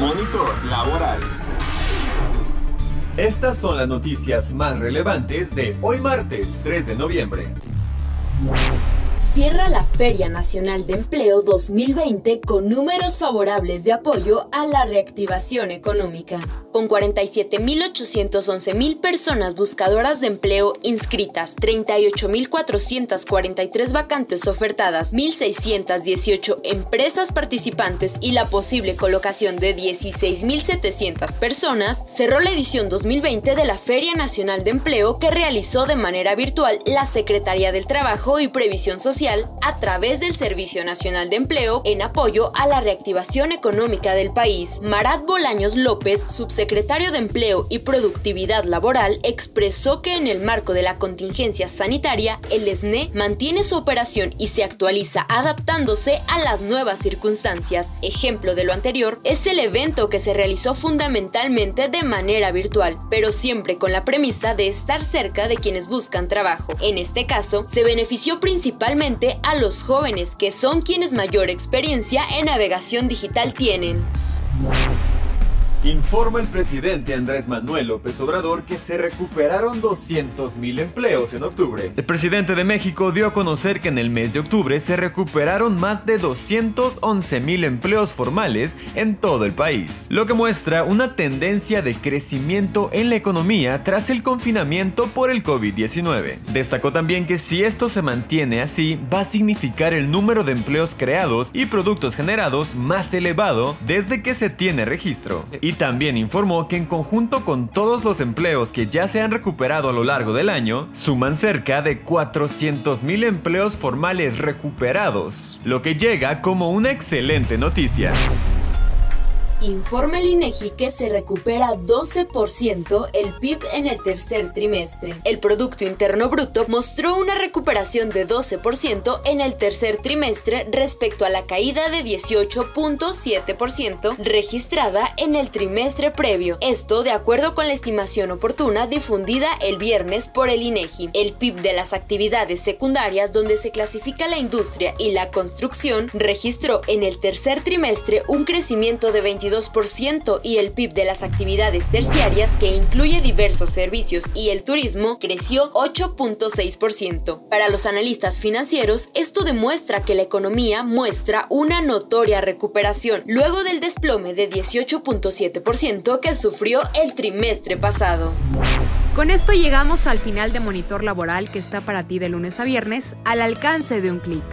Monitor Laboral. Estas son las noticias más relevantes de hoy martes 3 de noviembre cierra la Feria Nacional de Empleo 2020 con números favorables de apoyo a la reactivación económica. Con 47.811.000 personas buscadoras de empleo inscritas, 38.443 vacantes ofertadas, 1.618 empresas participantes y la posible colocación de 16.700 personas, cerró la edición 2020 de la Feria Nacional de Empleo que realizó de manera virtual la Secretaría del Trabajo y Previsión Social a través del Servicio Nacional de Empleo en apoyo a la reactivación económica del país. Marat Bolaños López, subsecretario de Empleo y Productividad Laboral, expresó que en el marco de la contingencia sanitaria, el SNE mantiene su operación y se actualiza adaptándose a las nuevas circunstancias. Ejemplo de lo anterior es el evento que se realizó fundamentalmente de manera virtual, pero siempre con la premisa de estar cerca de quienes buscan trabajo. En este caso, se benefició principalmente a los jóvenes, que son quienes mayor experiencia en navegación digital tienen. Informa el presidente Andrés Manuel López Obrador que se recuperaron 200.000 empleos en octubre. El presidente de México dio a conocer que en el mes de octubre se recuperaron más de 211.000 empleos formales en todo el país, lo que muestra una tendencia de crecimiento en la economía tras el confinamiento por el COVID-19. Destacó también que si esto se mantiene así, va a significar el número de empleos creados y productos generados más elevado desde que se tiene registro también informó que en conjunto con todos los empleos que ya se han recuperado a lo largo del año, suman cerca de 400.000 empleos formales recuperados, lo que llega como una excelente noticia. Informa el INEGI que se recupera 12% el PIB en el tercer trimestre. El Producto Interno Bruto mostró una recuperación de 12% en el tercer trimestre respecto a la caída de 18.7% registrada en el trimestre previo. Esto de acuerdo con la estimación oportuna difundida el viernes por el INEGI. El PIB de las actividades secundarias donde se clasifica la industria y la construcción registró en el tercer trimestre un crecimiento de 22 y el PIB de las actividades terciarias, que incluye diversos servicios y el turismo, creció 8.6%. Para los analistas financieros, esto demuestra que la economía muestra una notoria recuperación luego del desplome de 18.7% que sufrió el trimestre pasado. Con esto llegamos al final de Monitor Laboral que está para ti de lunes a viernes al alcance de un clic.